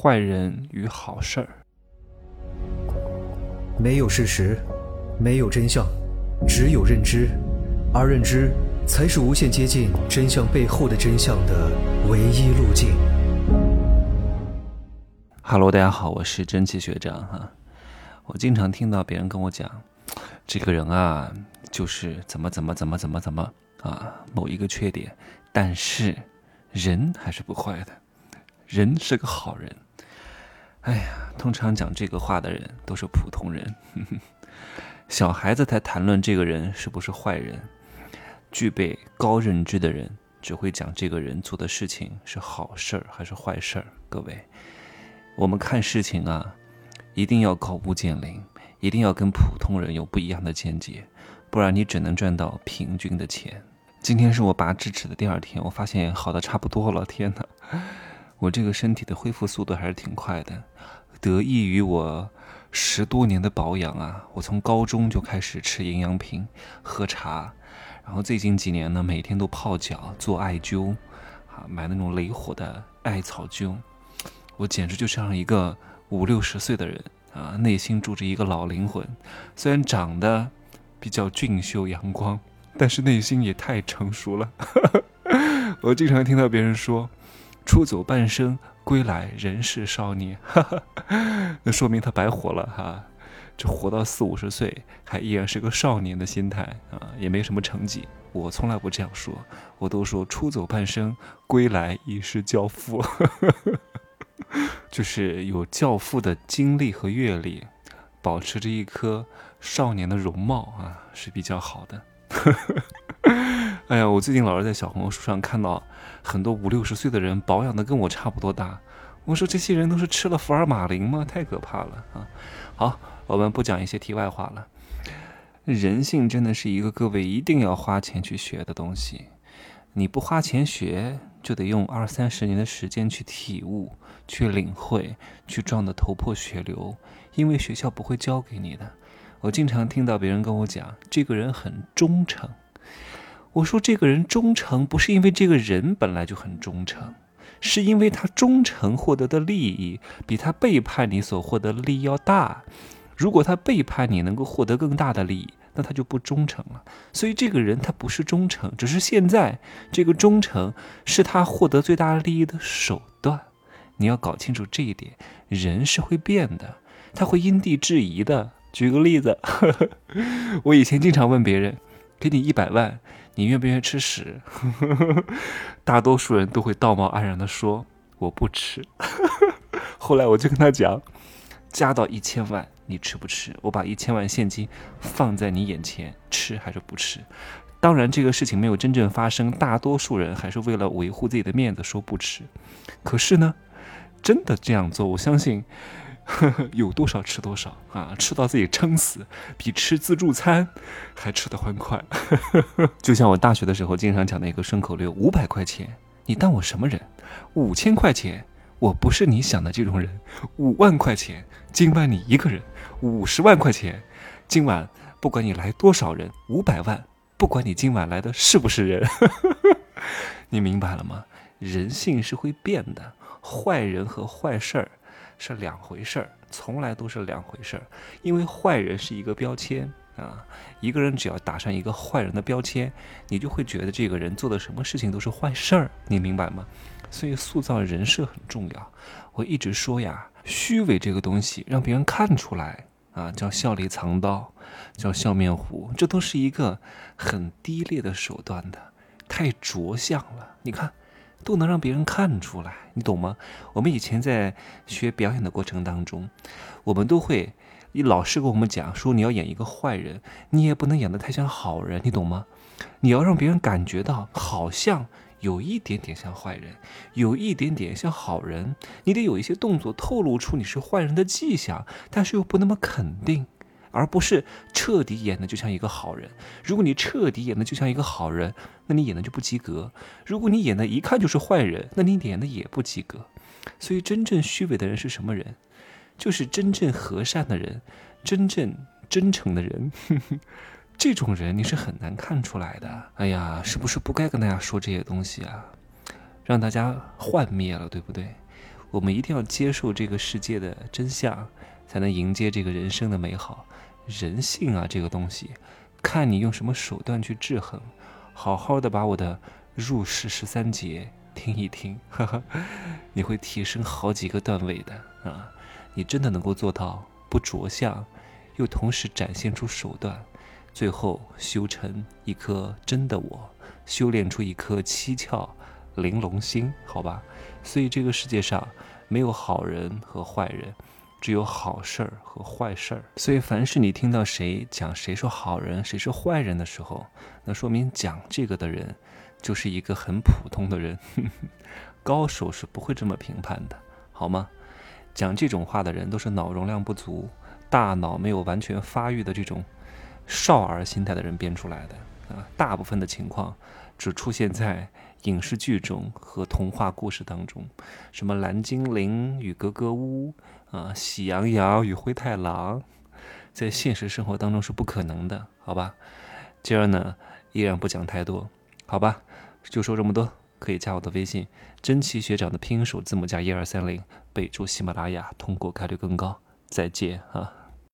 坏人与好事儿。没有事实，没有真相，只有认知，而认知才是无限接近真相背后的真相的唯一路径。Hello，大家好，我是真气学长哈。我经常听到别人跟我讲，这个人啊，就是怎么怎么怎么怎么怎么啊，某一个缺点，但是人还是不坏的。人是个好人，哎呀，通常讲这个话的人都是普通人。小孩子才谈论这个人是不是坏人，具备高认知的人只会讲这个人做的事情是好事儿还是坏事儿。各位，我们看事情啊，一定要高屋建瓴，一定要跟普通人有不一样的见解，不然你只能赚到平均的钱。今天是我拔智齿的第二天，我发现好的差不多了。天哪！我这个身体的恢复速度还是挺快的，得益于我十多年的保养啊！我从高中就开始吃营养品、喝茶，然后最近几年呢，每天都泡脚、做艾灸，啊，买那种雷火的艾草灸，我简直就像一个五六十岁的人啊，内心住着一个老灵魂。虽然长得比较俊秀阳光，但是内心也太成熟了。我经常听到别人说。出走半生，归来仍是少年，哈 哈那说明他白活了哈。这活到四五十岁，还依然是个少年的心态啊，也没什么成绩。我从来不这样说，我都说出走半生，归来已是教父，就是有教父的经历和阅历，保持着一颗少年的容貌啊，是比较好的。呵呵哎呀，我最近老是在小红书上看到很多五六十岁的人保养的跟我差不多大。我说这些人都是吃了福尔马林吗？太可怕了啊！好，我们不讲一些题外话了。人性真的是一个各位一定要花钱去学的东西。你不花钱学，就得用二三十年的时间去体悟、去领会、去撞得头破血流，因为学校不会教给你的。我经常听到别人跟我讲，这个人很忠诚。我说这个人忠诚，不是因为这个人本来就很忠诚，是因为他忠诚获得的利益比他背叛你所获得的利益要大。如果他背叛你能够获得更大的利益，那他就不忠诚了。所以这个人他不是忠诚，只是现在这个忠诚是他获得最大利益的手段。你要搞清楚这一点，人是会变的，他会因地制宜的。举个例子，我以前经常问别人，给你一百万。你愿不愿意吃屎？大多数人都会道貌岸然的说我不吃。后来我就跟他讲，加到一千万，你吃不吃？我把一千万现金放在你眼前，吃还是不吃？当然这个事情没有真正发生，大多数人还是为了维护自己的面子说不吃。可是呢，真的这样做，我相信。呵 有多少吃多少啊！吃到自己撑死，比吃自助餐还吃得欢快。就像我大学的时候经常讲的一个顺口溜：五百块钱，你当我什么人？五千块钱，我不是你想的这种人。五万块钱，今晚你一个人。五十万块钱，今晚不管你来多少人。五百万，不管你今晚来的是不是人。你明白了吗？人性是会变的，坏人和坏事儿。是两回事儿，从来都是两回事儿。因为坏人是一个标签啊，一个人只要打上一个坏人的标签，你就会觉得这个人做的什么事情都是坏事儿，你明白吗？所以塑造人设很重要。我一直说呀，虚伪这个东西让别人看出来啊，叫笑里藏刀，叫笑面虎，这都是一个很低劣的手段的，太着相了。你看。都能让别人看出来，你懂吗？我们以前在学表演的过程当中，我们都会，老师跟我们讲说，你要演一个坏人，你也不能演得太像好人，你懂吗？你要让别人感觉到好像有一点点像坏人，有一点点像好人，你得有一些动作透露出你是坏人的迹象，但是又不那么肯定。而不是彻底演的就像一个好人。如果你彻底演的就像一个好人，那你演的就不及格；如果你演的一看就是坏人，那你演的也不及格。所以，真正虚伪的人是什么人？就是真正和善的人，真正真诚的人。这种人你是很难看出来的。哎呀，是不是不该跟大家说这些东西啊？让大家幻灭了，对不对？我们一定要接受这个世界的真相，才能迎接这个人生的美好。人性啊，这个东西，看你用什么手段去制衡。好好的把我的入世十三节听一听，哈哈，你会提升好几个段位的啊！你真的能够做到不着相，又同时展现出手段，最后修成一颗真的我，修炼出一颗七窍玲珑心，好吧？所以这个世界上没有好人和坏人。只有好事儿和坏事儿，所以凡是你听到谁讲谁是好人，谁是坏人的时候，那说明讲这个的人就是一个很普通的人，高手是不会这么评判的，好吗？讲这种话的人都是脑容量不足、大脑没有完全发育的这种少儿心态的人编出来的啊，大部分的情况只出现在影视剧中和童话故事当中，什么蓝精灵与格格巫。啊，喜羊羊与灰太狼，在现实生活当中是不可能的，好吧？今儿呢，依然不讲太多，好吧？就说这么多，可以加我的微信，真奇学长的拼音首字母加一二三零，备注喜马拉雅，通过概率更高。再见啊！